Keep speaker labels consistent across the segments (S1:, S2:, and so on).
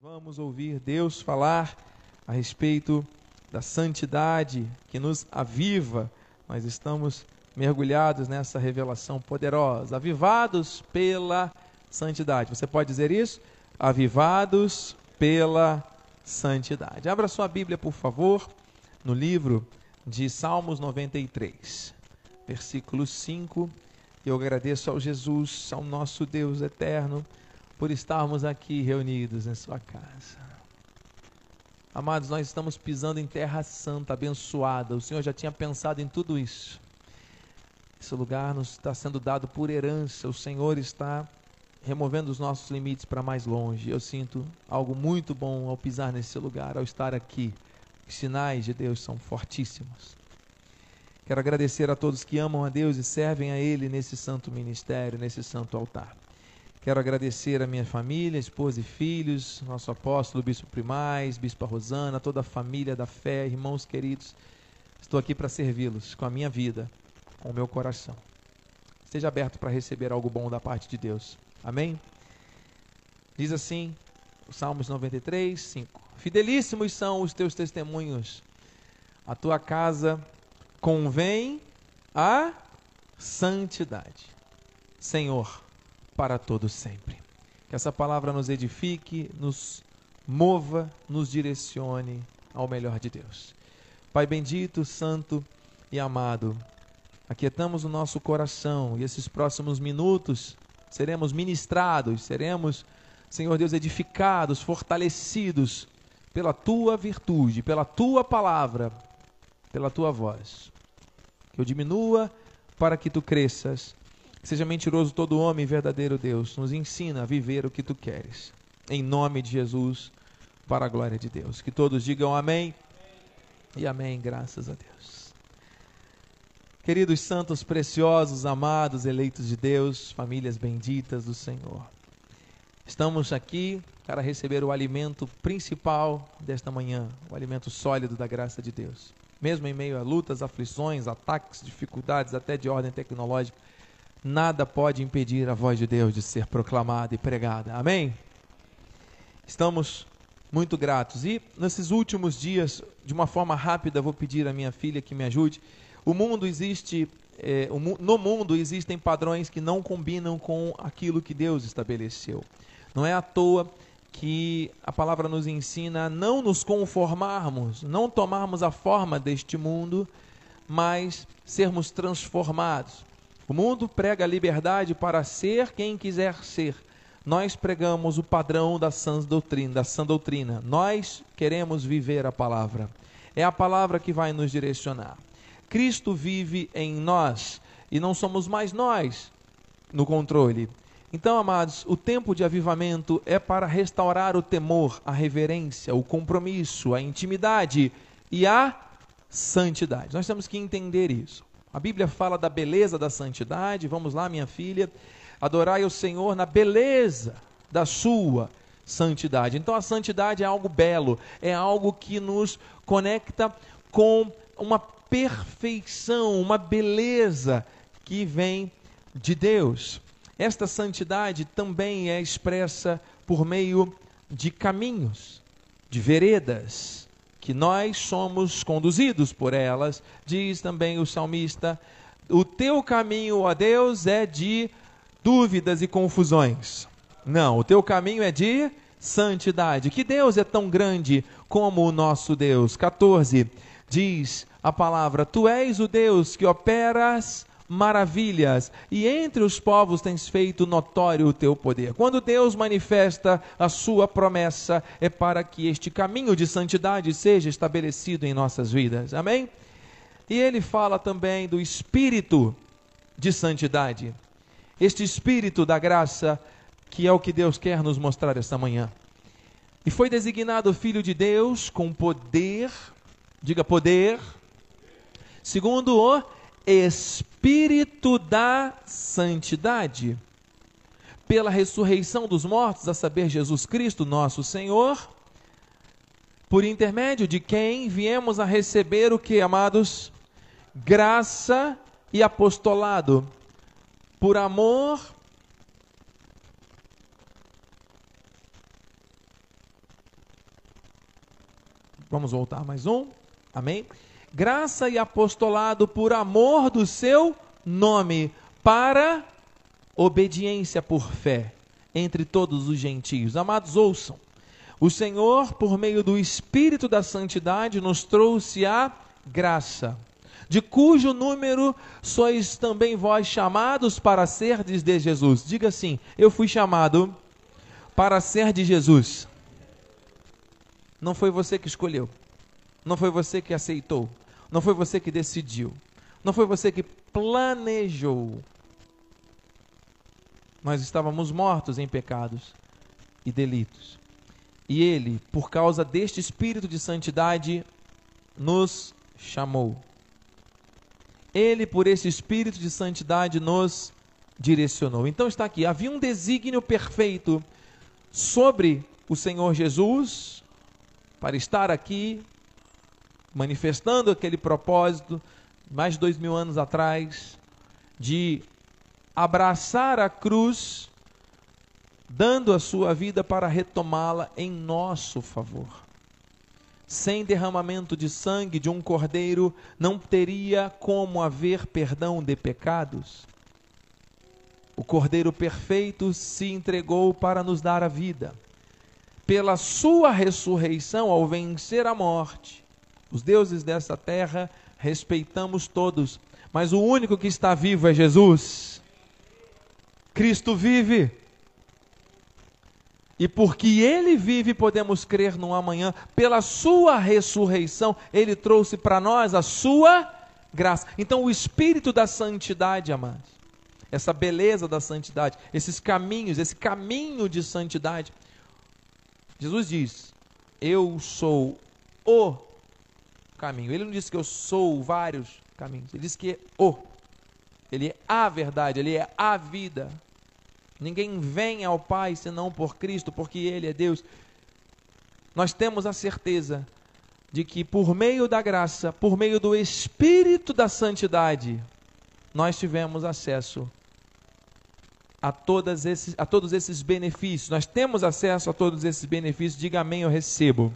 S1: Vamos ouvir Deus falar a respeito da santidade que nos aviva. Nós estamos mergulhados nessa revelação poderosa, avivados pela santidade. Você pode dizer isso? Avivados pela santidade. Abra sua Bíblia, por favor, no livro de Salmos 93, versículo 5. Eu agradeço ao Jesus, ao nosso Deus eterno por estarmos aqui reunidos em Sua casa. Amados, nós estamos pisando em terra santa, abençoada. O Senhor já tinha pensado em tudo isso. Esse lugar nos está sendo dado por herança. O Senhor está removendo os nossos limites para mais longe. Eu sinto algo muito bom ao pisar nesse lugar, ao estar aqui. Os sinais de Deus são fortíssimos. Quero agradecer a todos que amam a Deus e servem a Ele nesse santo ministério, nesse santo altar. Quero agradecer a minha família, esposa e filhos, nosso apóstolo, bispo Primais, bispa Rosana, toda a família da fé, irmãos queridos. Estou aqui para servi-los com a minha vida, com o meu coração. Esteja aberto para receber algo bom da parte de Deus. Amém? Diz assim, Salmos 93, 5. Fidelíssimos são os teus testemunhos. A tua casa convém a santidade. Senhor, para todo sempre. Que essa palavra nos edifique, nos mova, nos direcione ao melhor de Deus. Pai bendito, santo e amado, aquietamos o nosso coração e esses próximos minutos seremos ministrados, seremos, Senhor Deus, edificados, fortalecidos pela tua virtude, pela tua palavra, pela tua voz. Que eu diminua para que tu cresças Seja mentiroso todo homem, verdadeiro Deus. Nos ensina a viver o que tu queres. Em nome de Jesus, para a glória de Deus. Que todos digam amém. E amém, graças a Deus. Queridos santos preciosos, amados, eleitos de Deus, famílias benditas do Senhor. Estamos aqui para receber o alimento principal desta manhã, o alimento sólido da graça de Deus. Mesmo em meio a lutas, aflições, ataques, dificuldades, até de ordem tecnológica, nada pode impedir a voz de Deus de ser proclamada e pregada. Amém? Estamos muito gratos. E nesses últimos dias, de uma forma rápida, vou pedir à minha filha que me ajude. O mundo existe, é, no mundo existem padrões que não combinam com aquilo que Deus estabeleceu. Não é à toa que a palavra nos ensina a não nos conformarmos, não tomarmos a forma deste mundo, mas sermos transformados. O mundo prega a liberdade para ser quem quiser ser. Nós pregamos o padrão da sã doutrina, da sã doutrina. Nós queremos viver a palavra. É a palavra que vai nos direcionar. Cristo vive em nós e não somos mais nós no controle. Então, amados, o tempo de avivamento é para restaurar o temor, a reverência, o compromisso, a intimidade e a santidade. Nós temos que entender isso. A Bíblia fala da beleza da santidade. Vamos lá, minha filha. Adorai o Senhor na beleza da sua santidade. Então a santidade é algo belo, é algo que nos conecta com uma perfeição, uma beleza que vem de Deus. Esta santidade também é expressa por meio de caminhos, de veredas, que nós somos conduzidos por elas, diz também o salmista: O teu caminho, ó Deus, é de dúvidas e confusões. Não, o teu caminho é de santidade. Que Deus é tão grande como o nosso Deus. 14 diz a palavra: Tu és o Deus que operas maravilhas, e entre os povos tens feito notório o teu poder. Quando Deus manifesta a sua promessa, é para que este caminho de santidade seja estabelecido em nossas vidas. Amém? E ele fala também do espírito de santidade. Este espírito da graça, que é o que Deus quer nos mostrar esta manhã. E foi designado filho de Deus com poder, diga poder, segundo o Espírito da Santidade, pela ressurreição dos mortos, a saber, Jesus Cristo, nosso Senhor, por intermédio de quem viemos a receber o que, amados? Graça e apostolado, por amor Vamos voltar mais um. Amém? Graça e apostolado por amor do seu nome, para obediência por fé entre todos os gentios. Amados, ouçam. O Senhor, por meio do Espírito da Santidade, nos trouxe a graça, de cujo número sois também vós chamados para serdes de Jesus. Diga assim: Eu fui chamado para ser de Jesus. Não foi você que escolheu, não foi você que aceitou, não foi você que decidiu, não foi você que planejou. Nós estávamos mortos em pecados e delitos. E Ele, por causa deste espírito de santidade, nos chamou. Ele, por esse espírito de santidade, nos direcionou. Então está aqui: havia um desígnio perfeito sobre o Senhor Jesus para estar aqui, manifestando aquele propósito, mais de dois mil anos atrás, de abraçar a cruz, dando a sua vida para retomá-la em nosso favor. Sem derramamento de sangue de um cordeiro, não teria como haver perdão de pecados. O cordeiro perfeito se entregou para nos dar a vida. Pela sua ressurreição, ao vencer a morte, os deuses dessa terra respeitamos todos, mas o único que está vivo é Jesus. Cristo vive. E porque ele vive, podemos crer no amanhã. Pela sua ressurreição, ele trouxe para nós a sua graça. Então, o espírito da santidade, amados, essa beleza da santidade, esses caminhos, esse caminho de santidade. Jesus diz: Eu sou o caminho. Ele não disse que eu sou vários caminhos. Ele disse que é o. Ele é a verdade, ele é a vida. Ninguém vem ao Pai senão por Cristo, porque Ele é Deus. Nós temos a certeza de que por meio da graça, por meio do Espírito da Santidade, nós tivemos acesso a, todas esses, a todos esses benefícios. Nós temos acesso a todos esses benefícios. Diga amém, eu recebo.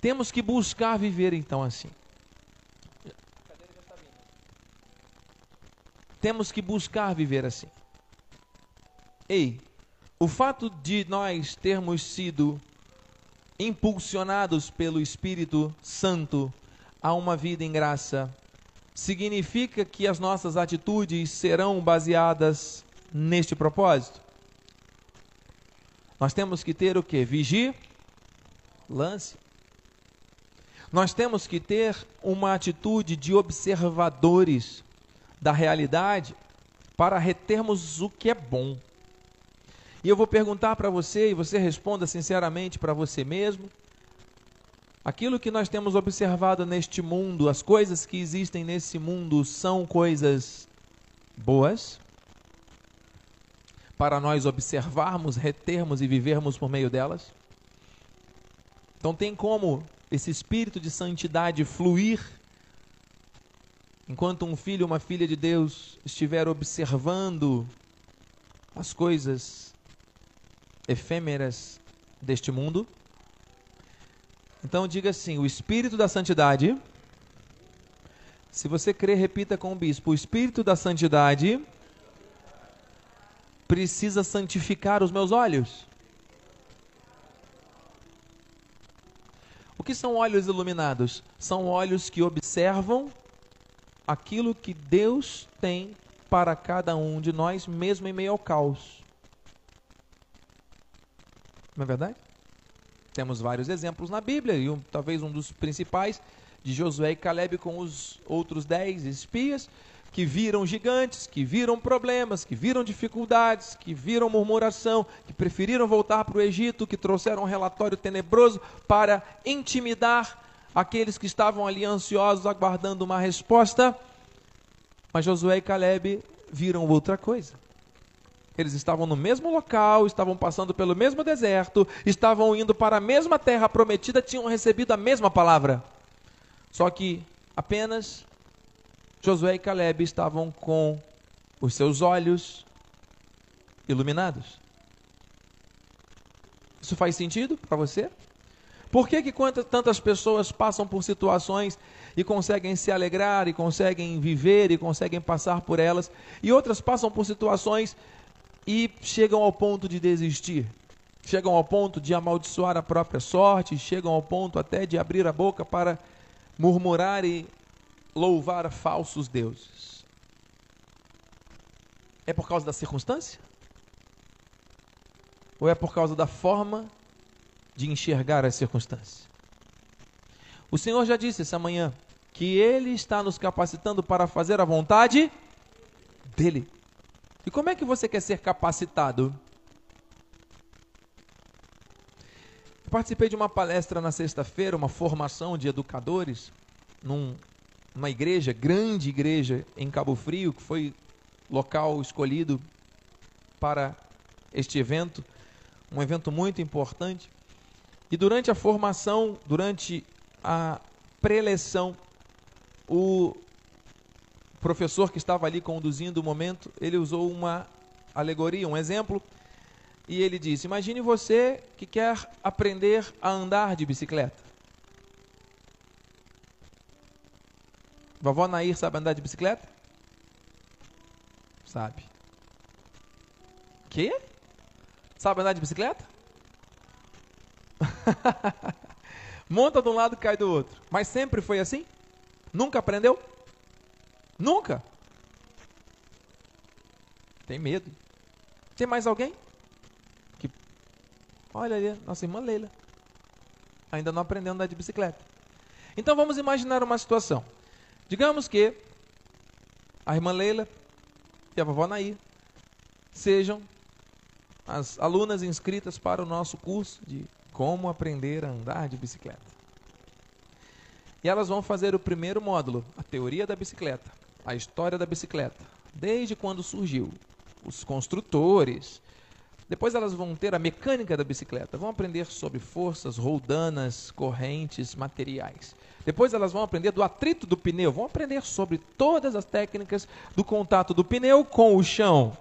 S1: Temos que buscar viver então assim. Temos que buscar viver assim. Ei, o fato de nós termos sido impulsionados pelo Espírito Santo a uma vida em graça significa que as nossas atitudes serão baseadas neste propósito? Nós temos que ter o que? Vigie, lance. Nós temos que ter uma atitude de observadores da realidade para retermos o que é bom. E eu vou perguntar para você, e você responda sinceramente para você mesmo. Aquilo que nós temos observado neste mundo, as coisas que existem nesse mundo, são coisas boas? Para nós observarmos, retermos e vivermos por meio delas? Então, tem como esse espírito de santidade fluir enquanto um filho uma filha de Deus estiver observando as coisas efêmeras deste mundo. Então diga assim: o espírito da santidade. Se você crer, repita com o bispo: o espírito da santidade precisa santificar os meus olhos. Que são olhos iluminados? São olhos que observam aquilo que Deus tem para cada um de nós, mesmo em meio ao caos. Não é verdade? Temos vários exemplos na Bíblia, e um, talvez um dos principais de Josué e Caleb com os outros dez espias, que viram gigantes, que viram problemas, que viram dificuldades, que viram murmuração, que preferiram voltar para o Egito, que trouxeram um relatório tenebroso para intimidar aqueles que estavam ali ansiosos, aguardando uma resposta. Mas Josué e Caleb viram outra coisa. Eles estavam no mesmo local, estavam passando pelo mesmo deserto, estavam indo para a mesma terra prometida, tinham recebido a mesma palavra. Só que apenas Josué e Caleb estavam com os seus olhos iluminados. Isso faz sentido para você? Por que, que tantas pessoas passam por situações e conseguem se alegrar, e conseguem viver, e conseguem passar por elas, e outras passam por situações e chegam ao ponto de desistir? Chegam ao ponto de amaldiçoar a própria sorte, chegam ao ponto até de abrir a boca para murmurar e louvar falsos deuses. É por causa da circunstância? Ou é por causa da forma de enxergar as circunstâncias? O Senhor já disse essa manhã que Ele está nos capacitando para fazer a vontade dEle. E como é que você quer ser capacitado? Eu participei de uma palestra na sexta-feira, uma formação de educadores, num, numa igreja, grande igreja em Cabo Frio, que foi local escolhido para este evento, um evento muito importante. E durante a formação, durante a preleção, o professor que estava ali conduzindo o momento, ele usou uma alegoria, um exemplo e ele disse: Imagine você que quer aprender a andar de bicicleta. Vovó Nair sabe andar de bicicleta? Sabe. Que? Sabe andar de bicicleta? Monta de um lado cai do outro. Mas sempre foi assim? Nunca aprendeu? Nunca? Tem medo. Tem mais alguém? Olha ali, nossa irmã Leila. Ainda não aprendeu a andar de bicicleta. Então vamos imaginar uma situação. Digamos que a irmã Leila e a vovó Nair sejam as alunas inscritas para o nosso curso de como aprender a andar de bicicleta. E elas vão fazer o primeiro módulo, a teoria da bicicleta, a história da bicicleta, desde quando surgiu, os construtores, depois elas vão ter a mecânica da bicicleta, vão aprender sobre forças, roldanas, correntes, materiais. Depois elas vão aprender do atrito do pneu, vão aprender sobre todas as técnicas do contato do pneu com o chão.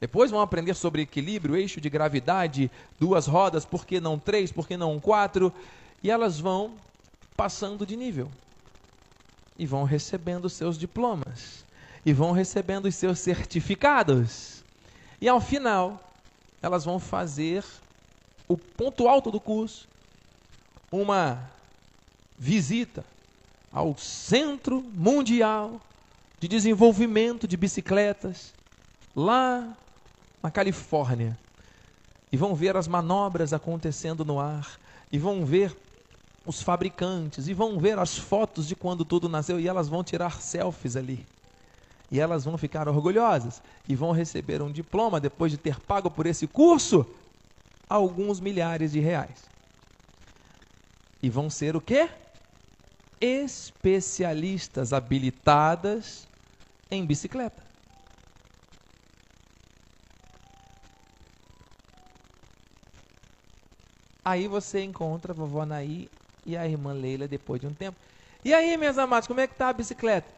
S1: Depois vão aprender sobre equilíbrio, eixo de gravidade, duas rodas, por que não três, por que não quatro? E elas vão passando de nível. E vão recebendo seus diplomas. E vão recebendo os seus certificados. E ao final, elas vão fazer o ponto alto do curso, uma visita ao Centro Mundial de Desenvolvimento de Bicicletas, lá na Califórnia. E vão ver as manobras acontecendo no ar, e vão ver os fabricantes, e vão ver as fotos de quando tudo nasceu, e elas vão tirar selfies ali. E elas vão ficar orgulhosas e vão receber um diploma depois de ter pago por esse curso alguns milhares de reais. E vão ser o quê? Especialistas habilitadas em bicicleta. Aí você encontra a vovó Naí e a irmã Leila depois de um tempo. E aí, meus amados, como é que tá a bicicleta?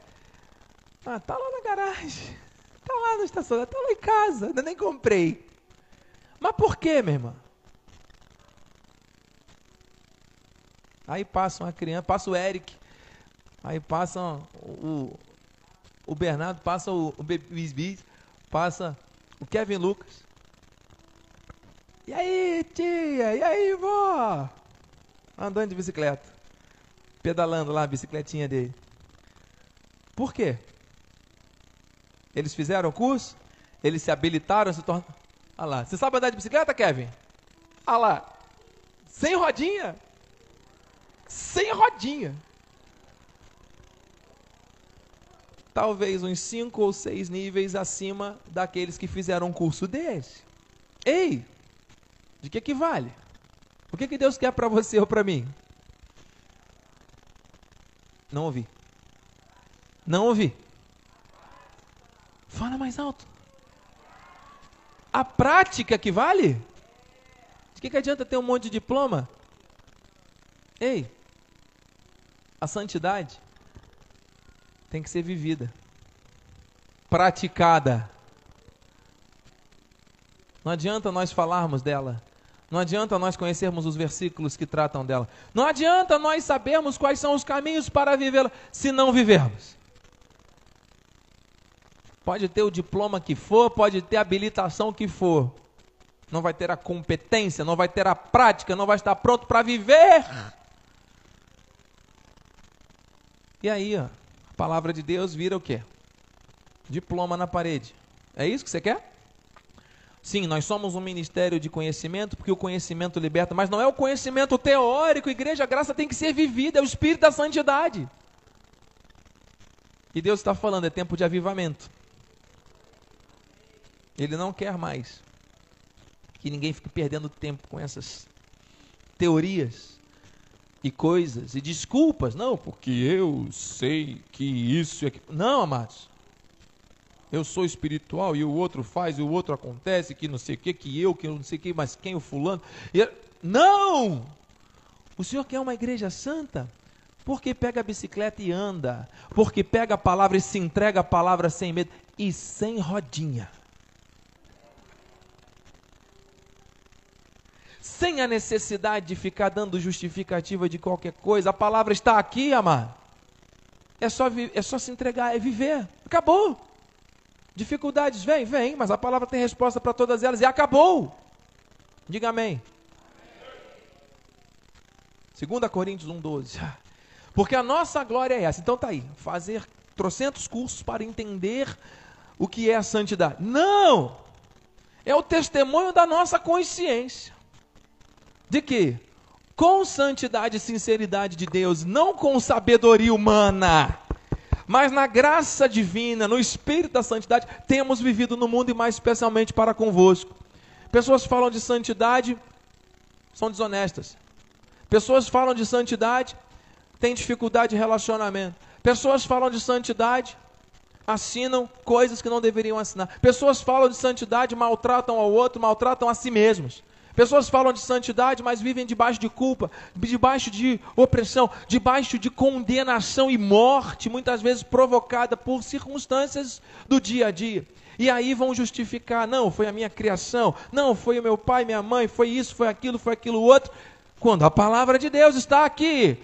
S1: Ah, tá lá garagem. Tá lá na estação, tá lá em casa, ainda nem comprei. Mas por quê, minha irmã? Aí passa uma criança, passa o Eric, aí passa o, o Bernardo, passa o, o Bisbis, passa o Kevin Lucas. E aí, tia? E aí, vó? Andando de bicicleta. Pedalando lá a bicicletinha dele. Por quê? Eles fizeram o curso, eles se habilitaram, se tornaram. Olha lá. Você sabe andar de bicicleta, Kevin? Olha lá. Sem rodinha. Sem rodinha. Talvez uns cinco ou seis níveis acima daqueles que fizeram um curso desse. Ei, de que que vale? O que que Deus quer para você ou para mim? Não ouvi. Não ouvi. Fala mais alto. A prática que vale? De que, que adianta ter um monte de diploma? Ei, a santidade tem que ser vivida, praticada. Não adianta nós falarmos dela. Não adianta nós conhecermos os versículos que tratam dela. Não adianta nós sabermos quais são os caminhos para vivê-la se não vivermos. Pode ter o diploma que for, pode ter a habilitação que for. Não vai ter a competência, não vai ter a prática, não vai estar pronto para viver. E aí, ó, a palavra de Deus vira o quê? Diploma na parede. É isso que você quer? Sim, nós somos um ministério de conhecimento, porque o conhecimento liberta, mas não é o conhecimento teórico, igreja, a graça tem que ser vivida, é o espírito da santidade. E Deus está falando, é tempo de avivamento. Ele não quer mais que ninguém fique perdendo tempo com essas teorias e coisas e desculpas. Não, porque eu sei que isso é. Não, amados eu sou espiritual e o outro faz e o outro acontece, que não sei o que, que eu, que eu não sei o que, mas quem o fulano. E, não! O Senhor quer uma igreja santa? Porque pega a bicicleta e anda, porque pega a palavra e se entrega a palavra sem medo e sem rodinha. Sem a necessidade de ficar dando justificativa de qualquer coisa, a palavra está aqui, amado. É só, é só se entregar, é viver. Acabou. Dificuldades vêm, vêm, mas a palavra tem resposta para todas elas e acabou. Diga amém. 2 Coríntios 1,12. Porque a nossa glória é essa. Então tá aí, fazer trocentos cursos para entender o que é a santidade. Não! É o testemunho da nossa consciência. De que? Com santidade e sinceridade de Deus, não com sabedoria humana mas na graça divina, no espírito da santidade, temos vivido no mundo e mais especialmente para convosco. Pessoas falam de santidade, são desonestas. Pessoas falam de santidade, têm dificuldade de relacionamento. Pessoas falam de santidade, assinam coisas que não deveriam assinar. Pessoas falam de santidade, maltratam ao outro, maltratam a si mesmos. Pessoas falam de santidade, mas vivem debaixo de culpa, debaixo de opressão, debaixo de condenação e morte, muitas vezes provocada por circunstâncias do dia a dia. E aí vão justificar: não, foi a minha criação, não, foi o meu pai, minha mãe, foi isso, foi aquilo, foi aquilo outro. Quando a palavra de Deus está aqui.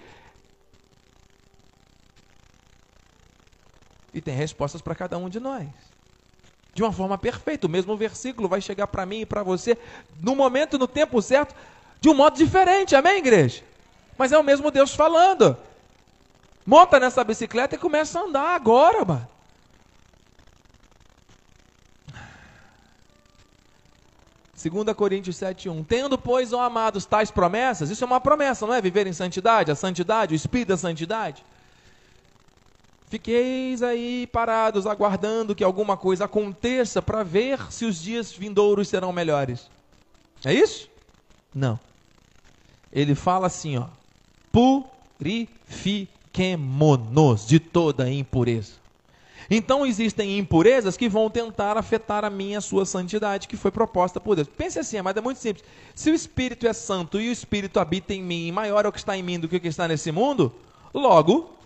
S1: E tem respostas para cada um de nós de uma forma perfeita. O mesmo versículo vai chegar para mim e para você no momento, no tempo certo, de um modo diferente. Amém, igreja? Mas é o mesmo Deus falando. Monta nessa bicicleta e começa a andar agora, mano. Segunda Coríntios 7:1. Tendo, pois, ó amados, tais promessas, isso é uma promessa, não é? Viver em santidade, a santidade, o espírito da santidade. Fiqueis aí parados, aguardando que alguma coisa aconteça para ver se os dias vindouros serão melhores. É isso? Não. Ele fala assim, ó: purifiquemo-nos de toda impureza. Então existem impurezas que vão tentar afetar a minha a sua santidade que foi proposta por Deus. Pense assim, mas é muito simples. Se o Espírito é santo e o Espírito habita em mim, e maior é o que está em mim do que o que está nesse mundo, logo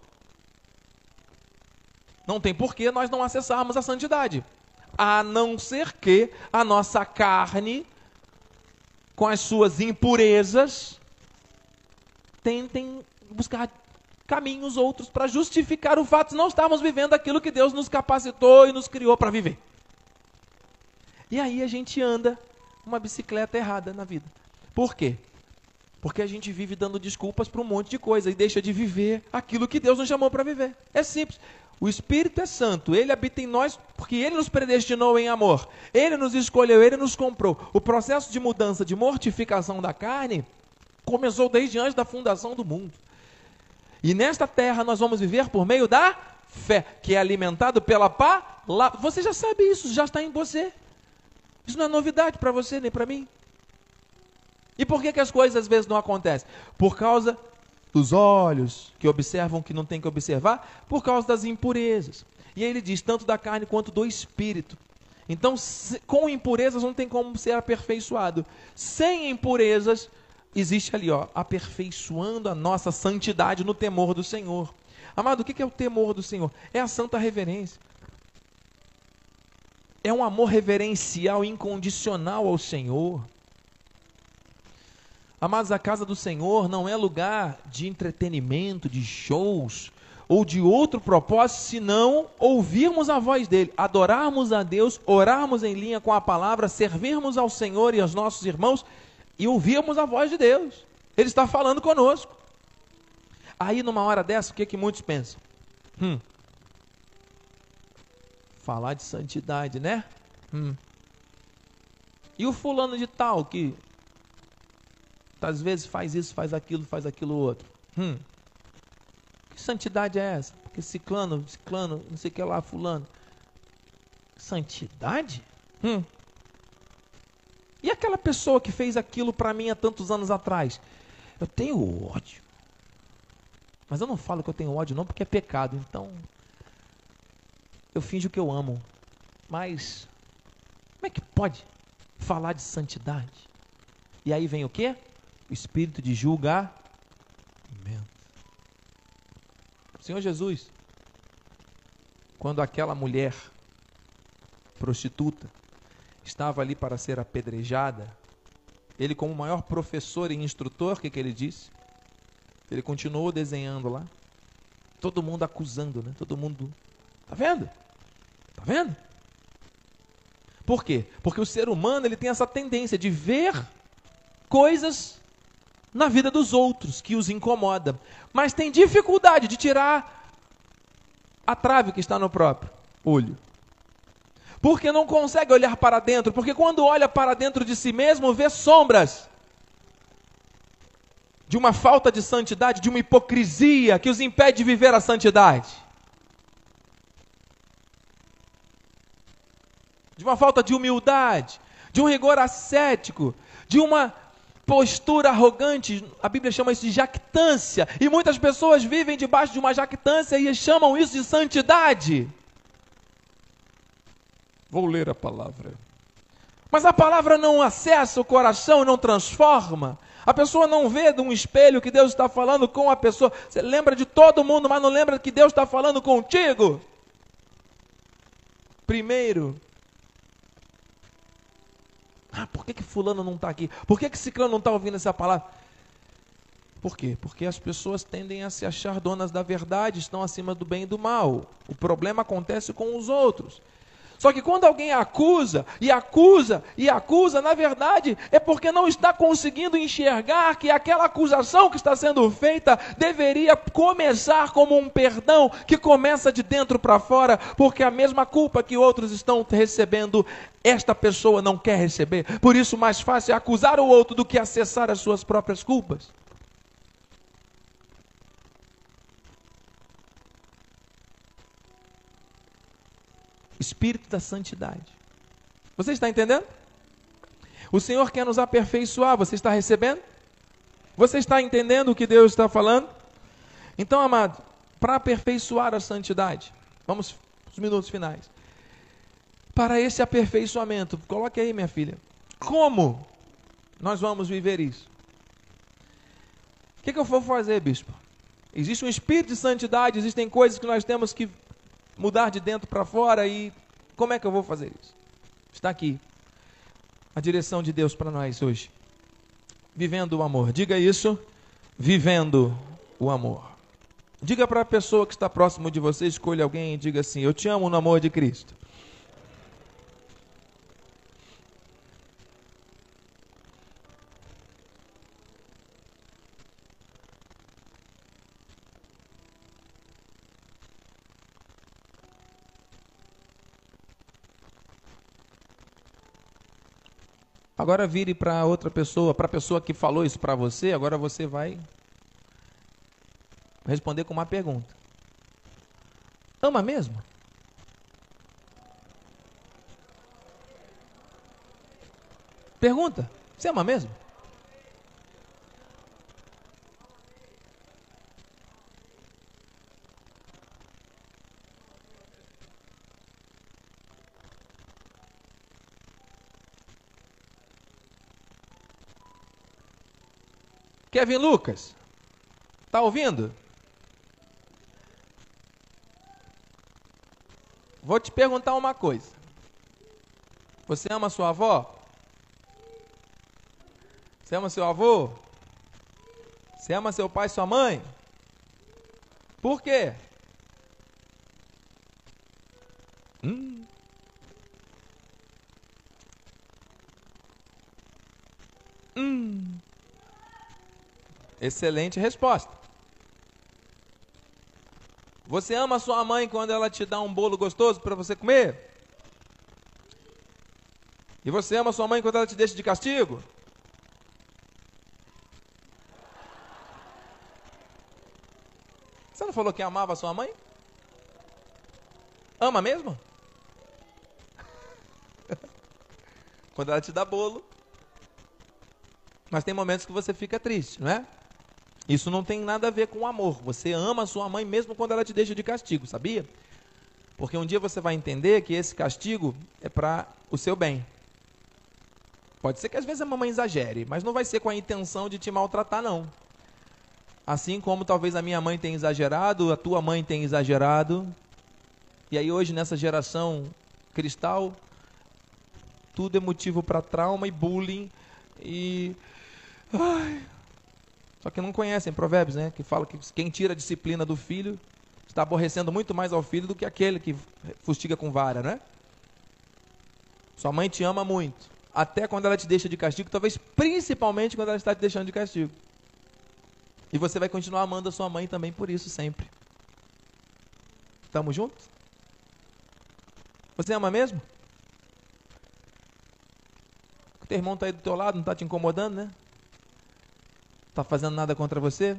S1: não tem porquê nós não acessarmos a santidade. A não ser que a nossa carne, com as suas impurezas, tentem buscar caminhos outros para justificar o fato de não estarmos vivendo aquilo que Deus nos capacitou e nos criou para viver. E aí a gente anda uma bicicleta errada na vida. Por quê? Porque a gente vive dando desculpas para um monte de coisa e deixa de viver aquilo que Deus nos chamou para viver. É simples. O Espírito é santo, ele habita em nós porque ele nos predestinou em amor. Ele nos escolheu, ele nos comprou. O processo de mudança, de mortificação da carne, começou desde antes da fundação do mundo. E nesta terra nós vamos viver por meio da fé, que é alimentado pela palavra. Você já sabe isso, já está em você. Isso não é novidade para você nem para mim. E por que, que as coisas às vezes não acontecem? Por causa dos olhos, que observam que não tem que observar, por causa das impurezas. E ele diz, tanto da carne quanto do espírito. Então, se, com impurezas não tem como ser aperfeiçoado. Sem impurezas, existe ali, ó, aperfeiçoando a nossa santidade no temor do Senhor. Amado, o que é o temor do Senhor? É a santa reverência. É um amor reverencial incondicional ao Senhor. Amados, a casa do Senhor não é lugar de entretenimento, de shows ou de outro propósito, senão ouvirmos a voz dele, adorarmos a Deus, orarmos em linha com a palavra, servirmos ao Senhor e aos nossos irmãos e ouvirmos a voz de Deus. Ele está falando conosco. Aí, numa hora dessa, o que, é que muitos pensam? Hum, falar de santidade, né? Hum. E o fulano de tal que às vezes faz isso, faz aquilo, faz aquilo outro. Hum. Que santidade é essa? Porque ciclano, ciclano, não sei o que lá, fulano. Santidade? Hum. E aquela pessoa que fez aquilo para mim há tantos anos atrás? Eu tenho ódio. Mas eu não falo que eu tenho ódio não porque é pecado. Então, eu finjo que eu amo. Mas, como é que pode falar de santidade? E aí vem o quê? Espírito de julgamento. Senhor Jesus, quando aquela mulher prostituta estava ali para ser apedrejada, ele, como maior professor e instrutor, o que, que ele disse? Ele continuou desenhando lá. Todo mundo acusando, né? Todo mundo. Tá vendo? Tá vendo? Por quê? Porque o ser humano ele tem essa tendência de ver coisas na vida dos outros que os incomoda, mas tem dificuldade de tirar a trave que está no próprio olho. Porque não consegue olhar para dentro, porque quando olha para dentro de si mesmo, vê sombras de uma falta de santidade, de uma hipocrisia que os impede de viver a santidade. De uma falta de humildade, de um rigor ascético, de uma postura arrogante, a Bíblia chama isso de jactância, e muitas pessoas vivem debaixo de uma jactância e chamam isso de santidade. Vou ler a palavra. Mas a palavra não acessa o coração, não transforma. A pessoa não vê de um espelho que Deus está falando com a pessoa. Você lembra de todo mundo, mas não lembra que Deus está falando contigo. Primeiro, ah, por que, que fulano não está aqui? Por que, que ciclano não está ouvindo essa palavra? Por quê? Porque as pessoas tendem a se achar donas da verdade, estão acima do bem e do mal. O problema acontece com os outros. Só que quando alguém acusa, e acusa, e acusa, na verdade é porque não está conseguindo enxergar que aquela acusação que está sendo feita deveria começar como um perdão que começa de dentro para fora, porque a mesma culpa que outros estão recebendo, esta pessoa não quer receber. Por isso, mais fácil é acusar o outro do que acessar as suas próprias culpas. Espírito da santidade. Você está entendendo? O Senhor quer nos aperfeiçoar, você está recebendo? Você está entendendo o que Deus está falando? Então, amado, para aperfeiçoar a santidade, vamos os minutos finais. Para esse aperfeiçoamento, coloque aí, minha filha. Como nós vamos viver isso? O que, que eu vou fazer, bispo? Existe um espírito de santidade, existem coisas que nós temos que mudar de dentro para fora e como é que eu vou fazer isso? Está aqui a direção de Deus para nós hoje. Vivendo o amor. Diga isso. Vivendo o amor. Diga para a pessoa que está próximo de você, escolha alguém e diga assim: Eu te amo no amor de Cristo. Agora vire para outra pessoa, para a pessoa que falou isso para você, agora você vai responder com uma pergunta. Ama mesmo? Pergunta: Você ama mesmo? Kevin Lucas, tá ouvindo? Vou te perguntar uma coisa. Você ama sua avó? Você ama seu avô? Você ama seu pai e sua mãe? Por quê? Excelente resposta. Você ama sua mãe quando ela te dá um bolo gostoso para você comer? E você ama sua mãe quando ela te deixa de castigo? Você não falou que amava sua mãe? Ama mesmo? quando ela te dá bolo. Mas tem momentos que você fica triste, não é? Isso não tem nada a ver com amor. Você ama a sua mãe mesmo quando ela te deixa de castigo, sabia? Porque um dia você vai entender que esse castigo é para o seu bem. Pode ser que às vezes a mamãe exagere, mas não vai ser com a intenção de te maltratar, não. Assim como talvez a minha mãe tenha exagerado, a tua mãe tenha exagerado. E aí hoje nessa geração cristal, tudo é motivo para trauma e bullying e ai, só que não conhecem provérbios, né? Que fala que quem tira a disciplina do filho está aborrecendo muito mais ao filho do que aquele que fustiga com vara, né? Sua mãe te ama muito, até quando ela te deixa de castigo, talvez principalmente quando ela está te deixando de castigo. E você vai continuar amando a sua mãe também por isso sempre. Estamos juntos? Você ama mesmo? O teu irmão está aí do teu lado, não está te incomodando, né? Está fazendo nada contra você?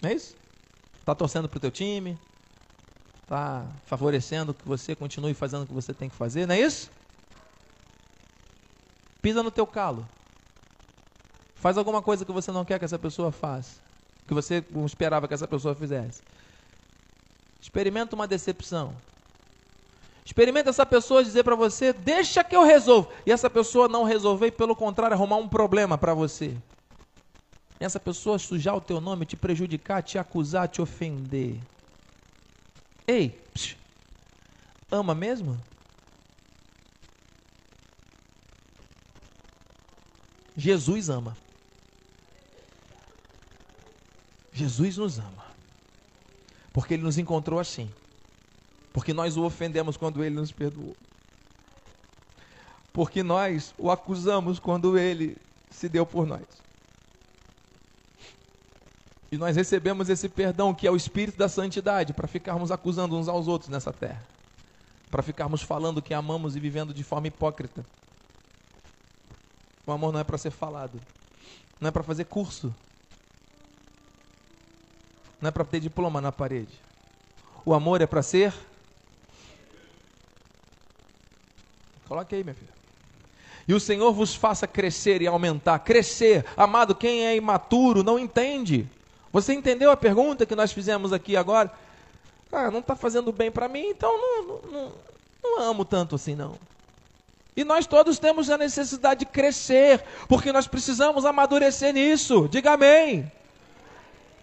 S1: Não é isso? Está torcendo para o teu time? Está favorecendo que você continue fazendo o que você tem que fazer? Não é isso? Pisa no teu calo. Faz alguma coisa que você não quer que essa pessoa faça. Que você não esperava que essa pessoa fizesse. Experimenta uma decepção. Experimenta essa pessoa dizer para você, deixa que eu resolvo. E essa pessoa não resolver pelo contrário, arrumar um problema para você essa pessoa sujar o teu nome, te prejudicar, te acusar, te ofender. Ei, psh, ama mesmo? Jesus ama. Jesus nos ama. Porque ele nos encontrou assim. Porque nós o ofendemos quando ele nos perdoou. Porque nós o acusamos quando ele se deu por nós. E nós recebemos esse perdão que é o espírito da santidade para ficarmos acusando uns aos outros nessa terra. Para ficarmos falando que amamos e vivendo de forma hipócrita. O amor não é para ser falado. Não é para fazer curso. Não é para ter diploma na parede. O amor é para ser. Coloque aí, minha filha. E o Senhor vos faça crescer e aumentar. Crescer. Amado, quem é imaturo não entende. Você entendeu a pergunta que nós fizemos aqui agora? Ah, não está fazendo bem para mim, então não, não, não, não amo tanto assim não. E nós todos temos a necessidade de crescer, porque nós precisamos amadurecer nisso. Diga amém.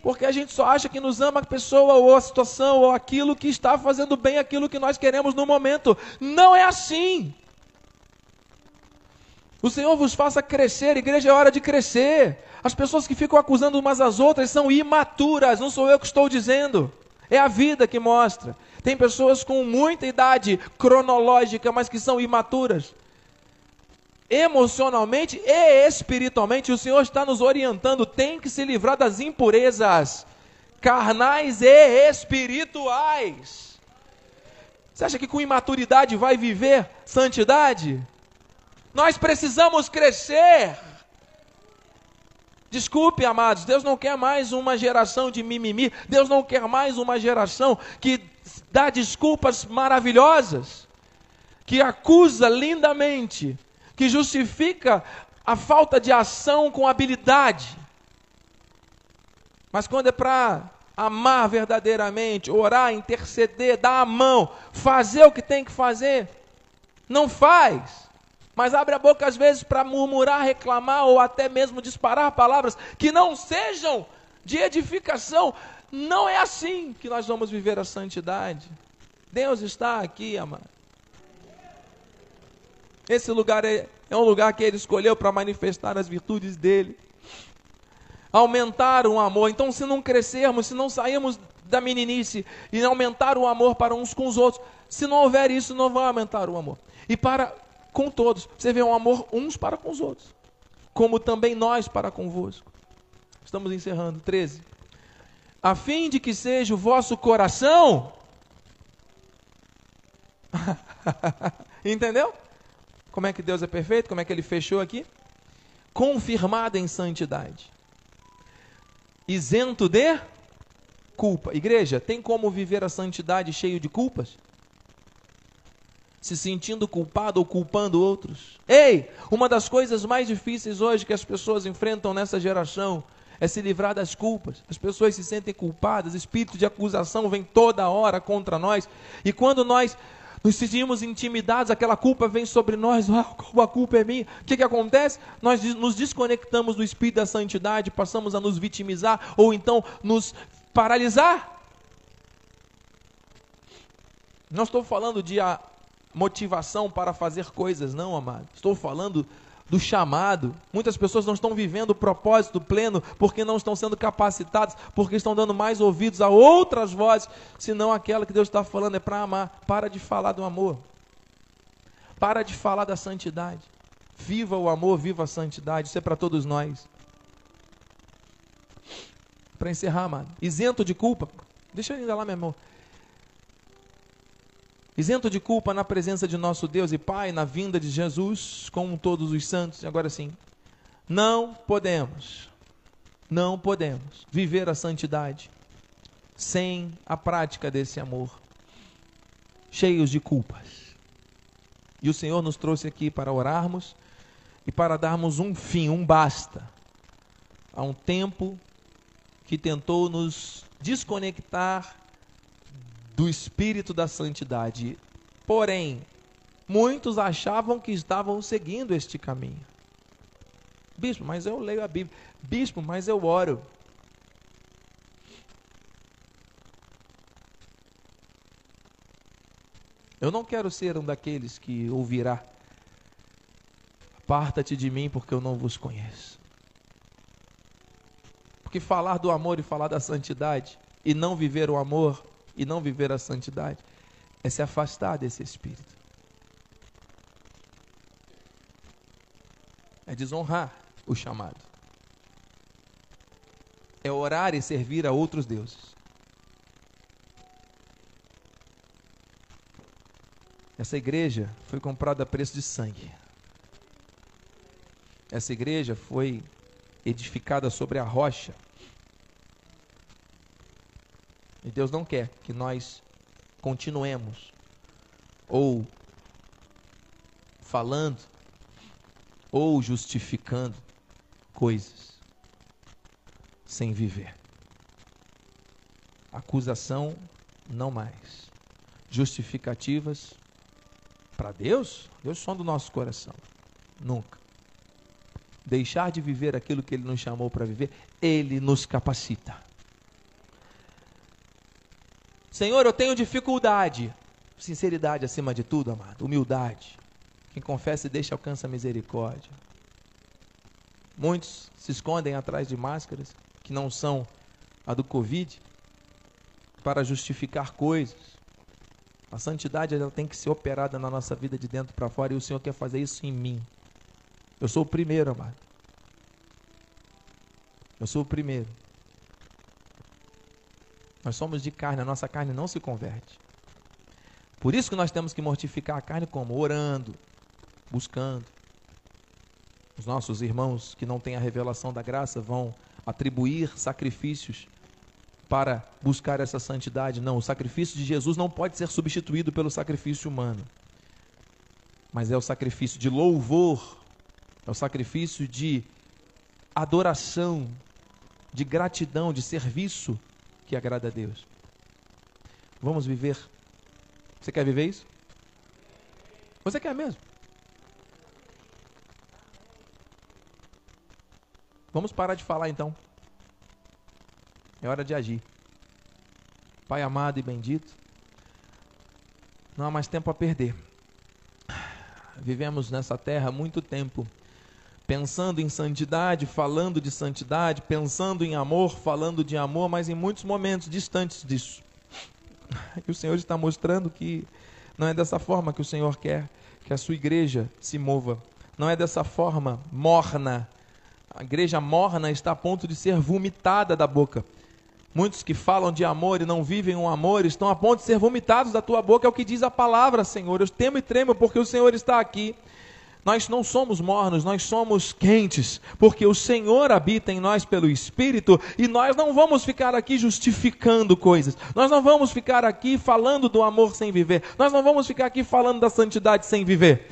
S1: Porque a gente só acha que nos ama a pessoa ou a situação ou aquilo que está fazendo bem aquilo que nós queremos no momento. Não é assim. O Senhor vos faça crescer, igreja é hora de crescer. As pessoas que ficam acusando umas às outras são imaturas, não sou eu que estou dizendo. É a vida que mostra. Tem pessoas com muita idade cronológica, mas que são imaturas. Emocionalmente e espiritualmente, o Senhor está nos orientando. Tem que se livrar das impurezas carnais e espirituais. Você acha que com imaturidade vai viver santidade? Nós precisamos crescer. Desculpe, amados, Deus não quer mais uma geração de mimimi, Deus não quer mais uma geração que dá desculpas maravilhosas, que acusa lindamente, que justifica a falta de ação com habilidade. Mas quando é para amar verdadeiramente, orar, interceder, dar a mão, fazer o que tem que fazer, não faz mas abre a boca às vezes para murmurar, reclamar ou até mesmo disparar palavras que não sejam de edificação. Não é assim que nós vamos viver a santidade. Deus está aqui, amado. Esse lugar é, é um lugar que Ele escolheu para manifestar as virtudes dele. Aumentar o amor. Então, se não crescermos, se não sairmos da meninice e aumentar o amor para uns com os outros, se não houver isso, não vai aumentar o amor. E para com todos, você vê um amor uns para com os outros, como também nós para convosco. Estamos encerrando. 13. A fim de que seja o vosso coração. Entendeu? Como é que Deus é perfeito? Como é que ele fechou aqui? Confirmado em santidade. Isento de culpa. Igreja, tem como viver a santidade cheio de culpas? Se sentindo culpado ou culpando outros? Ei, uma das coisas mais difíceis hoje que as pessoas enfrentam nessa geração é se livrar das culpas. As pessoas se sentem culpadas, espírito de acusação vem toda hora contra nós. E quando nós nos sentimos intimidados, aquela culpa vem sobre nós, ah, a culpa é minha. O que, que acontece? Nós nos desconectamos do espírito da santidade, passamos a nos vitimizar ou então nos paralisar. Não estou falando de a motivação para fazer coisas, não, amado. Estou falando do chamado. Muitas pessoas não estão vivendo o propósito pleno porque não estão sendo capacitadas, porque estão dando mais ouvidos a outras vozes, senão aquela que Deus está falando é para amar. Para de falar do amor. Para de falar da santidade. Viva o amor, viva a santidade. Isso é para todos nós. Para encerrar, mano. Isento de culpa. Deixa eu ainda lá, meu irmão. Isento de culpa na presença de nosso Deus e Pai, na vinda de Jesus, com todos os santos. Agora sim. Não podemos, não podemos viver a santidade sem a prática desse amor, cheios de culpas. E o Senhor nos trouxe aqui para orarmos e para darmos um fim, um basta, a um tempo que tentou nos desconectar do espírito da santidade. Porém, muitos achavam que estavam seguindo este caminho. Bispo, mas eu leio a Bíblia. Bispo, mas eu oro. Eu não quero ser um daqueles que ouvirá: Aparta-te de mim, porque eu não vos conheço. Porque falar do amor e falar da santidade e não viver o amor e não viver a santidade é se afastar desse espírito. É desonrar o chamado. É orar e servir a outros deuses. Essa igreja foi comprada a preço de sangue. Essa igreja foi edificada sobre a rocha. E Deus não quer que nós continuemos ou falando ou justificando coisas sem viver. Acusação não mais. Justificativas para Deus, Deus som do nosso coração. Nunca deixar de viver aquilo que Ele nos chamou para viver, Ele nos capacita. Senhor, eu tenho dificuldade. Sinceridade acima de tudo, amado. Humildade. Quem confessa e deixa alcança misericórdia. Muitos se escondem atrás de máscaras que não são a do Covid para justificar coisas. A santidade ela tem que ser operada na nossa vida de dentro para fora e o Senhor quer fazer isso em mim. Eu sou o primeiro, amado. Eu sou o primeiro. Nós somos de carne, a nossa carne não se converte. Por isso que nós temos que mortificar a carne como? Orando, buscando. Os nossos irmãos que não têm a revelação da graça vão atribuir sacrifícios para buscar essa santidade. Não, o sacrifício de Jesus não pode ser substituído pelo sacrifício humano. Mas é o sacrifício de louvor é o sacrifício de adoração, de gratidão, de serviço que agrada a Deus. Vamos viver. Você quer viver isso? Você quer mesmo? Vamos parar de falar então. É hora de agir. Pai amado e bendito, Não há mais tempo a perder. Vivemos nessa terra muito tempo pensando em santidade, falando de santidade, pensando em amor, falando de amor, mas em muitos momentos distantes disso. E o Senhor está mostrando que não é dessa forma que o Senhor quer que a sua igreja se mova. Não é dessa forma morna. A igreja morna está a ponto de ser vomitada da boca. Muitos que falam de amor e não vivem um amor estão a ponto de ser vomitados da tua boca, é o que diz a palavra, Senhor. Eu temo e tremo porque o Senhor está aqui. Nós não somos mornos, nós somos quentes, porque o Senhor habita em nós pelo Espírito e nós não vamos ficar aqui justificando coisas, nós não vamos ficar aqui falando do amor sem viver, nós não vamos ficar aqui falando da santidade sem viver.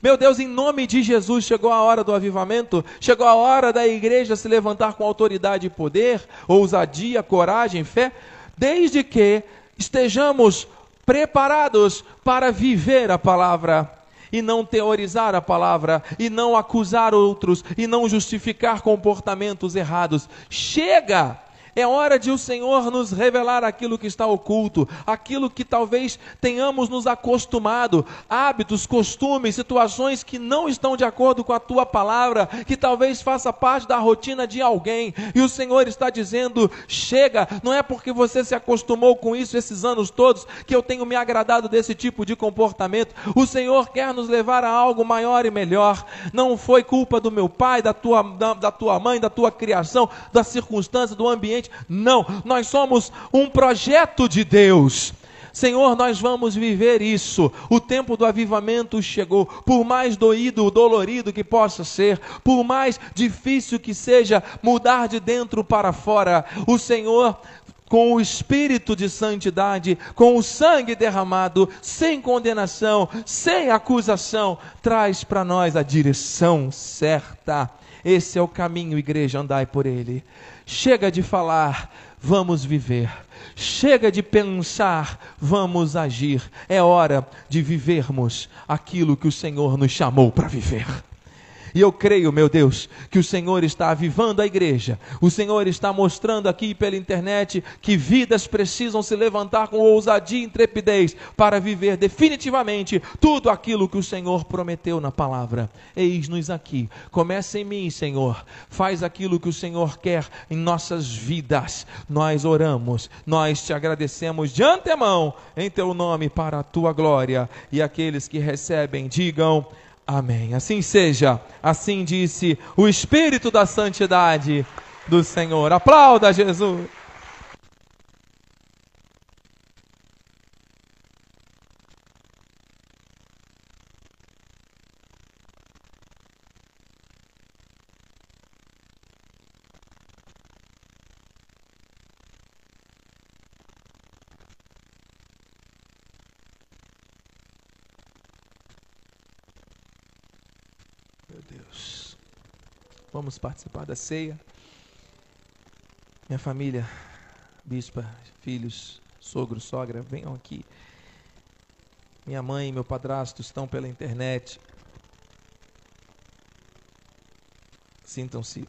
S1: Meu Deus, em nome de Jesus, chegou a hora do avivamento, chegou a hora da igreja se levantar com autoridade e poder, ousadia, coragem, fé, desde que estejamos preparados para viver a palavra e não teorizar a palavra, e não acusar outros, e não justificar comportamentos errados. Chega! É hora de o Senhor nos revelar aquilo que está oculto, aquilo que talvez tenhamos nos acostumado, hábitos, costumes, situações que não estão de acordo com a tua palavra, que talvez faça parte da rotina de alguém. E o Senhor está dizendo: chega, não é porque você se acostumou com isso esses anos todos que eu tenho me agradado desse tipo de comportamento. O Senhor quer nos levar a algo maior e melhor. Não foi culpa do meu pai, da tua, da, da tua mãe, da tua criação, da circunstância, do ambiente não, nós somos um projeto de Deus. Senhor, nós vamos viver isso. O tempo do avivamento chegou. Por mais doído, dolorido que possa ser, por mais difícil que seja mudar de dentro para fora, o Senhor com o espírito de santidade, com o sangue derramado, sem condenação, sem acusação, traz para nós a direção certa. Esse é o caminho, igreja, andai por ele. Chega de falar, vamos viver. Chega de pensar, vamos agir. É hora de vivermos aquilo que o Senhor nos chamou para viver. E eu creio, meu Deus, que o Senhor está avivando a igreja. O Senhor está mostrando aqui pela internet que vidas precisam se levantar com ousadia e intrepidez para viver definitivamente tudo aquilo que o Senhor prometeu na palavra. Eis-nos aqui. Começa em mim, Senhor. Faz aquilo que o Senhor quer em nossas vidas. Nós oramos, nós te agradecemos de antemão em teu nome para a tua glória. E aqueles que recebem, digam. Amém. Assim seja. Assim disse o Espírito da Santidade do Senhor. Aplauda Jesus. Vamos participar da ceia. Minha família, bispa, filhos, sogro, sogra, venham aqui. Minha mãe e meu padrasto estão pela internet. Sintam-se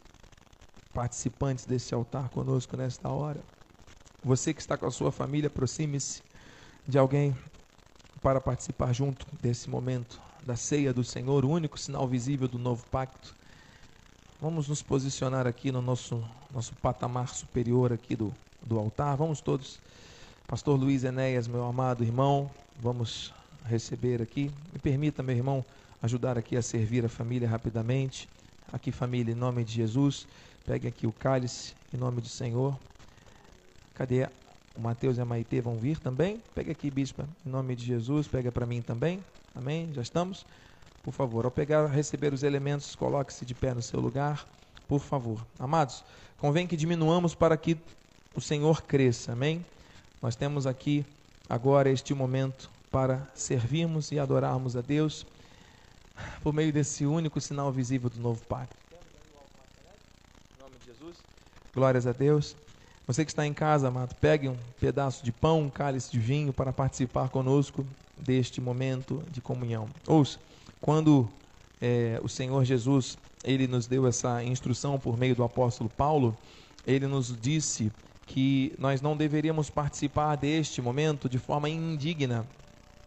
S1: participantes desse altar conosco nesta hora. Você que está com a sua família, aproxime-se de alguém para participar junto desse momento da ceia do Senhor, o único sinal visível do novo pacto. Vamos nos posicionar aqui no nosso, nosso patamar superior aqui do, do altar. Vamos todos. Pastor Luiz Enéas, meu amado irmão, vamos receber aqui. Me permita, meu irmão, ajudar aqui a servir a família rapidamente. Aqui, família, em nome de Jesus. Pegue aqui o cálice, em nome do Senhor. Cadê o Mateus e a Maitê vão vir também? Pega aqui, bispa, em nome de Jesus. Pega para mim também. Amém? Já estamos? Por favor, ao pegar, receber os elementos, coloque-se de pé no seu lugar, por favor. Amados, convém que diminuamos para que o Senhor cresça, amém? Nós temos aqui agora este momento para servirmos e adorarmos a Deus por meio desse único sinal visível do novo pacto. Em nome de Jesus. Glórias a Deus. Você que está em casa, amado, pegue um pedaço de pão, um cálice de vinho para participar conosco deste momento de comunhão. Ouça. Quando é, o Senhor Jesus ele nos deu essa instrução por meio do apóstolo Paulo, ele nos disse que nós não deveríamos participar deste momento de forma indigna.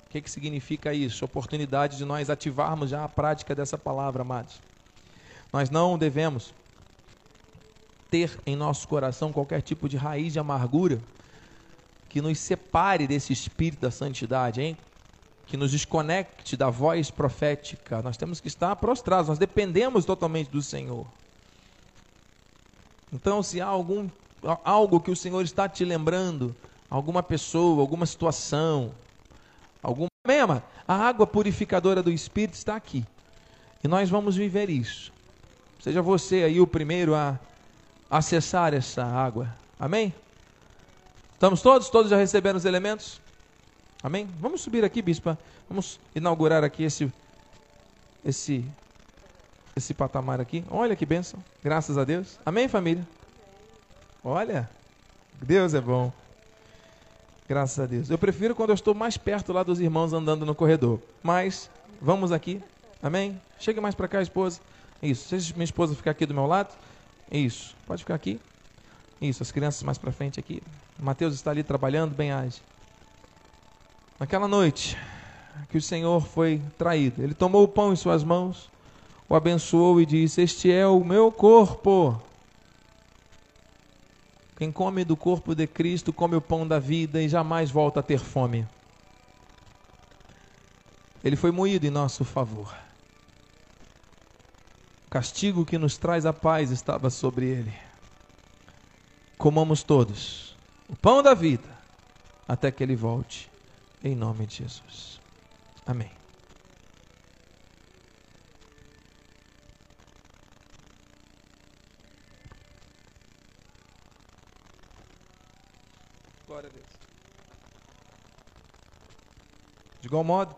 S1: O que, que significa isso? Oportunidade de nós ativarmos já a prática dessa palavra, amados. Nós não devemos ter em nosso coração qualquer tipo de raiz de amargura que nos separe desse espírito da santidade, hein? Que nos desconecte da voz profética. Nós temos que estar prostrados, nós dependemos totalmente do Senhor. Então, se há algum algo que o Senhor está te lembrando, alguma pessoa, alguma situação, alguma mesma, a água purificadora do Espírito está aqui. E nós vamos viver isso. Seja você aí o primeiro a acessar essa água. Amém? Estamos todos? Todos já receberam os elementos? Amém? Vamos subir aqui, bispa. Vamos inaugurar aqui esse esse esse patamar aqui. Olha que bênção. Graças a Deus. Amém, família? Olha, Deus é bom. Graças a Deus. Eu prefiro quando eu estou mais perto lá dos irmãos andando no corredor. Mas vamos aqui. Amém? Chegue mais para cá, esposa. Isso. Se minha esposa ficar aqui do meu lado. Isso. Pode ficar aqui. Isso. As crianças mais para frente aqui. Mateus está ali trabalhando, bem age. Naquela noite que o Senhor foi traído, ele tomou o pão em suas mãos, o abençoou e disse: Este é o meu corpo. Quem come do corpo de Cristo come o pão da vida e jamais volta a ter fome. Ele foi moído em nosso favor. O castigo que nos traz a paz estava sobre ele. Comamos todos o pão da vida até que ele volte, em nome de Jesus. Amém. Glória a Deus. De igual modo,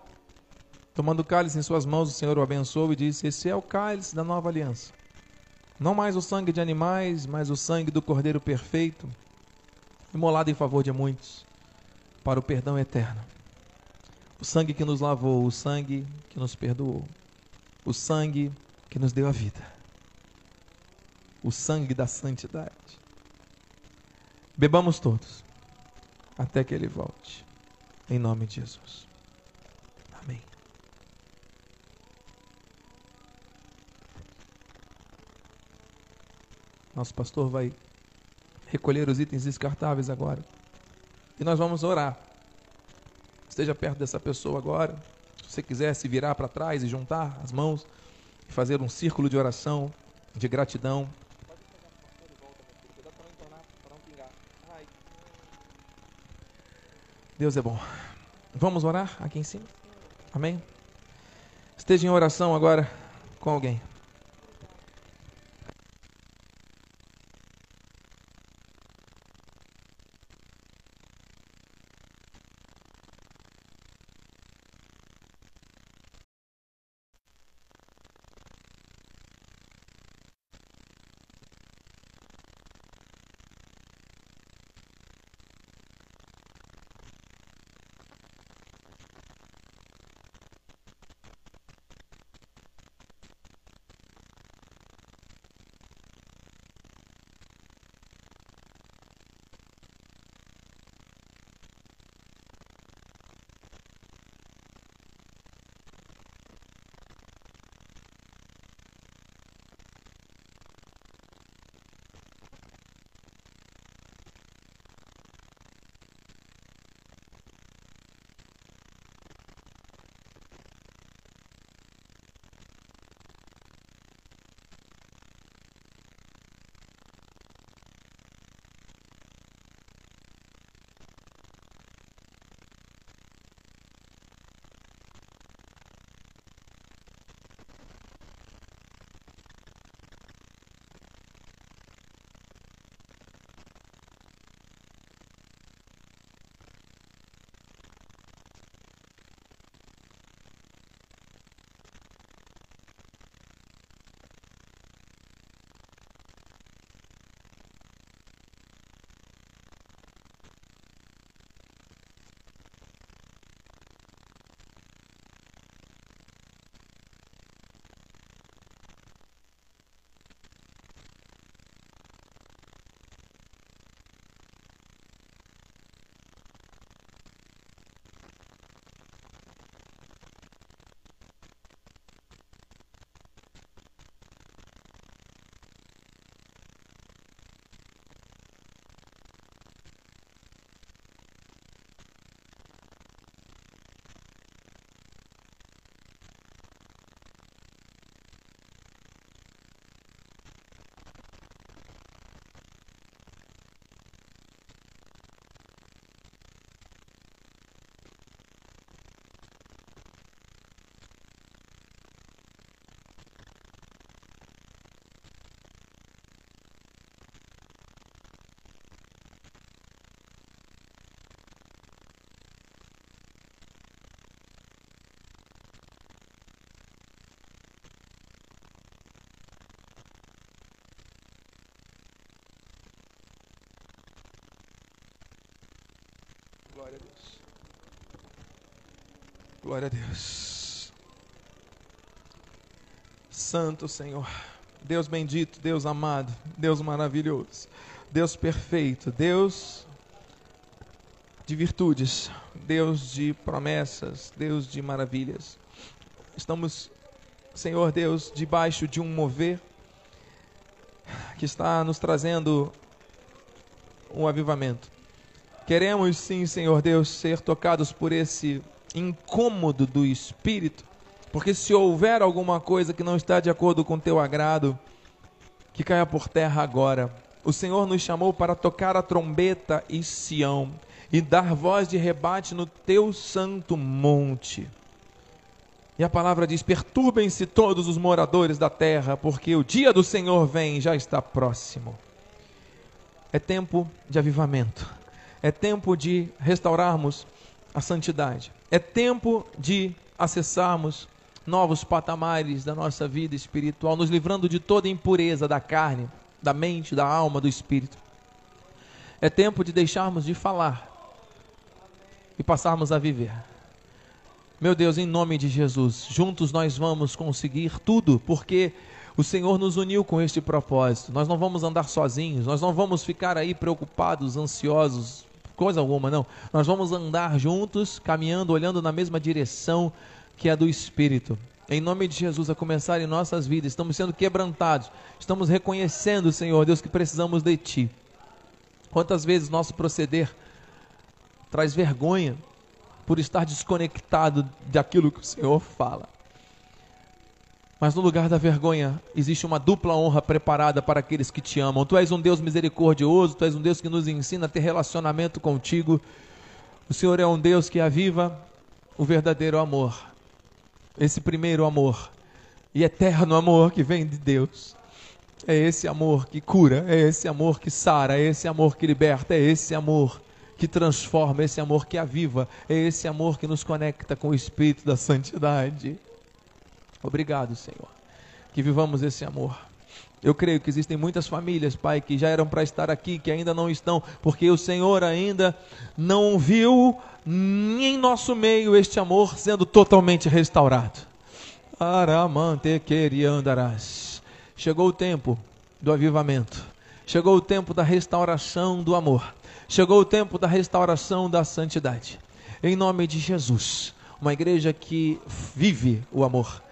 S1: tomando o cálice em suas mãos, o Senhor o abençoou e disse: Esse é o cálice da nova aliança. Não mais o sangue de animais, mas o sangue do Cordeiro perfeito, imolado em favor de muitos, para o perdão eterno. O sangue que nos lavou, o sangue que nos perdoou, o sangue que nos deu a vida, o sangue da santidade. Bebamos todos, até que ele volte, em nome de Jesus. Amém. Nosso pastor vai recolher os itens descartáveis agora. E nós vamos orar. Esteja perto dessa pessoa agora. Se você quiser se virar para trás e juntar as mãos e fazer um círculo de oração, de gratidão. Deus é bom. Vamos orar aqui em cima? Amém? Esteja em oração agora com alguém. Glória a Deus. Glória a Deus. Santo Senhor. Deus bendito, Deus amado, Deus maravilhoso, Deus perfeito, Deus de virtudes, Deus de promessas, Deus de maravilhas. Estamos, Senhor Deus, debaixo de um mover que está nos trazendo um avivamento. Queremos sim, Senhor Deus, ser tocados por esse incômodo do Espírito, porque se houver alguma coisa que não está de acordo com teu agrado, que caia por terra agora. O Senhor nos chamou para tocar a trombeta em Sião e dar voz de rebate no teu santo monte. E a palavra diz: Perturbem-se todos os moradores da terra, porque o dia do Senhor vem, já está próximo. É tempo de avivamento, é tempo de restaurarmos a santidade, é tempo de acessarmos novos patamares da nossa vida espiritual, nos livrando de toda impureza da carne, da mente, da alma, do espírito. É tempo de deixarmos de falar e passarmos a viver. Meu Deus, em nome de Jesus, juntos nós vamos conseguir tudo, porque o Senhor nos uniu com este propósito. Nós não vamos andar sozinhos, nós não vamos ficar aí preocupados, ansiosos, coisa alguma, não. Nós vamos andar juntos, caminhando, olhando na mesma direção que é do Espírito. Em nome de Jesus, a começar em nossas vidas, estamos sendo quebrantados, estamos reconhecendo, Senhor Deus, que precisamos de Ti. Quantas vezes nosso proceder traz vergonha por estar desconectado daquilo que o Senhor fala. Mas no lugar da vergonha existe uma dupla honra preparada para aqueles que te amam. Tu és um Deus misericordioso, tu és um Deus que nos ensina a ter relacionamento contigo. O Senhor é um Deus que aviva o verdadeiro amor. Esse primeiro amor e eterno amor que vem de Deus. É esse amor que cura, é esse amor que sara, é esse amor que liberta, é esse amor que transforma, é esse amor que aviva, é esse amor que nos conecta com o Espírito da Santidade. Obrigado, Senhor. Que vivamos esse amor. Eu creio que existem muitas famílias, Pai, que já eram para estar aqui, que ainda não estão, porque o Senhor ainda não viu em nosso meio este amor sendo totalmente restaurado. Aramante queriandarás. Chegou o tempo do avivamento. Chegou o tempo da restauração do amor. Chegou o tempo da restauração da santidade. Em nome de Jesus, uma igreja que vive o amor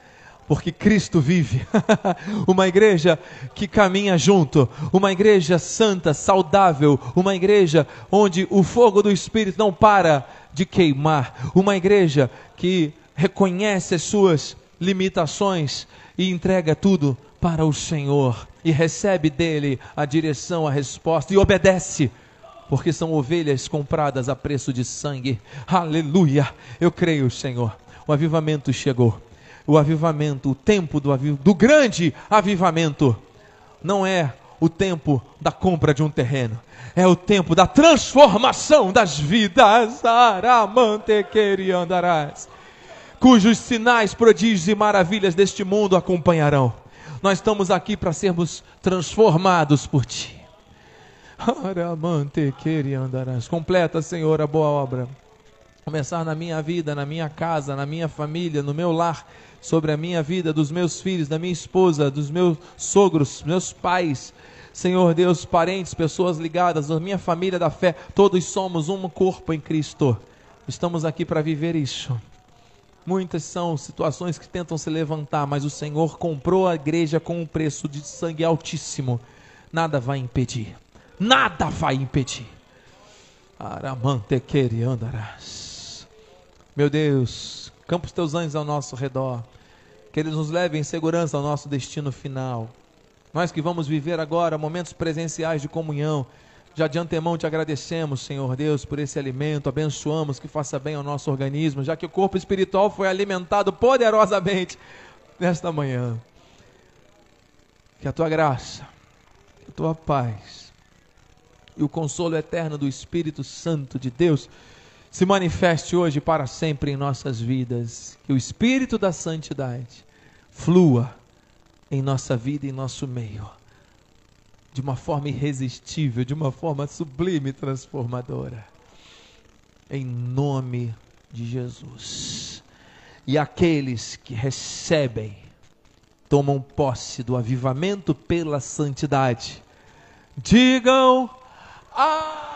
S1: porque Cristo vive. uma igreja que caminha junto, uma igreja santa, saudável, uma igreja onde o fogo do Espírito não para de queimar, uma igreja que reconhece as suas limitações e entrega tudo para o Senhor e recebe dele a direção, a resposta e obedece porque são ovelhas compradas a preço de sangue. Aleluia! Eu creio, Senhor. O avivamento chegou o avivamento, o tempo do, aviv... do grande avivamento, não é o tempo da compra de um terreno, é o tempo da transformação das vidas. andarás, cujos sinais, prodígios e maravilhas deste mundo acompanharão. Nós estamos aqui para sermos transformados por Ti. andarás. Completa, Senhor, a boa obra. Começar na minha vida, na minha casa, na minha família, no meu lar sobre a minha vida, dos meus filhos, da minha esposa, dos meus sogros, meus pais. Senhor Deus, parentes, pessoas ligadas, da minha família da fé, todos somos um corpo em Cristo. Estamos aqui para viver isso. Muitas são situações que tentam se levantar, mas o Senhor comprou a igreja com um preço de sangue altíssimo. Nada vai impedir. Nada vai impedir. Aramante andarás. Meu Deus, Campa os teus anjos ao nosso redor. Que eles nos levem em segurança ao nosso destino final. Nós que vamos viver agora momentos presenciais de comunhão. Já de antemão te agradecemos, Senhor Deus, por esse alimento. Abençoamos que faça bem ao nosso organismo, já que o corpo espiritual foi alimentado poderosamente nesta manhã. Que a tua graça, a tua paz e o consolo eterno do Espírito Santo de Deus se manifeste hoje para sempre em nossas vidas. Que o Espírito da Santidade flua em nossa vida e em nosso meio, de uma forma irresistível, de uma forma sublime e transformadora. em nome de Jesus. E aqueles que recebem, tomam posse do avivamento pela santidade, digam amém,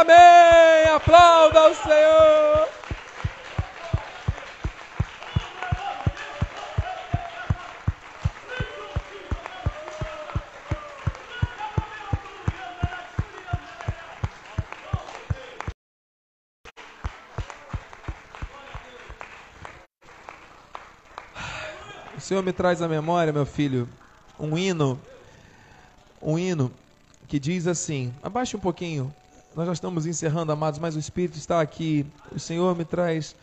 S1: amém, aplauda ao Senhor. Senhor me traz à memória, meu filho, um hino, um hino que diz assim: abaixe um pouquinho, nós já estamos encerrando, amados, mas o Espírito está aqui. O Senhor me traz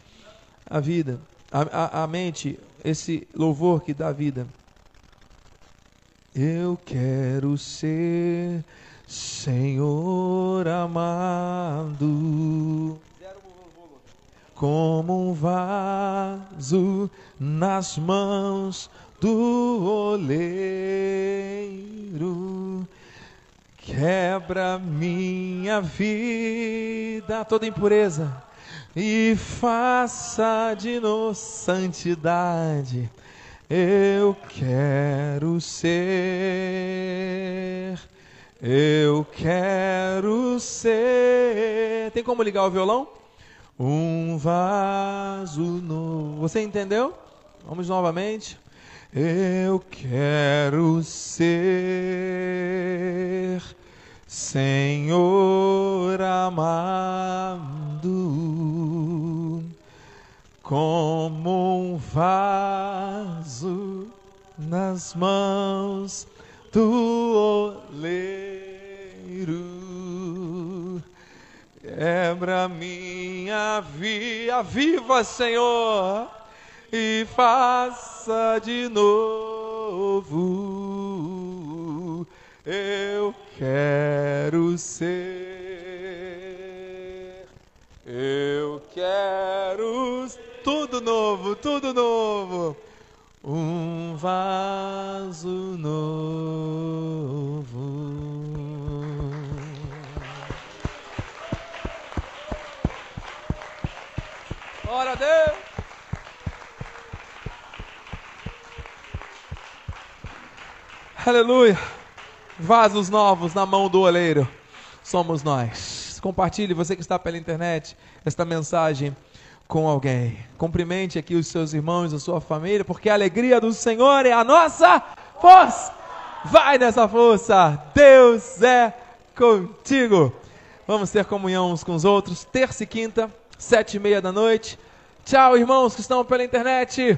S1: a vida, a, a, a mente, esse louvor que dá vida. Eu quero ser Senhor amado como um vaso nas mãos do oleiro. Quebra minha vida, toda impureza, e faça de nós santidade. Eu quero ser, eu quero ser. Tem como ligar o violão? um vaso novo. Você entendeu? Vamos novamente. Eu quero ser Senhor amado, como um vaso nas mãos do oleiro. Quebra minha vida, viva Senhor, e faça de novo. Eu quero ser, eu quero tudo novo, tudo novo. Um vaso novo. Glória a Deus. Aleluia. Vasos novos na mão do oleiro. Somos nós. Compartilhe, você que está pela internet, esta mensagem com alguém. Cumprimente aqui os seus irmãos, a sua família, porque a alegria do Senhor é a nossa força. Vai nessa força. Deus é contigo. Vamos ter comunhão uns com os outros, terça e quinta, sete e meia da noite. Tchau, irmãos que estão pela internet.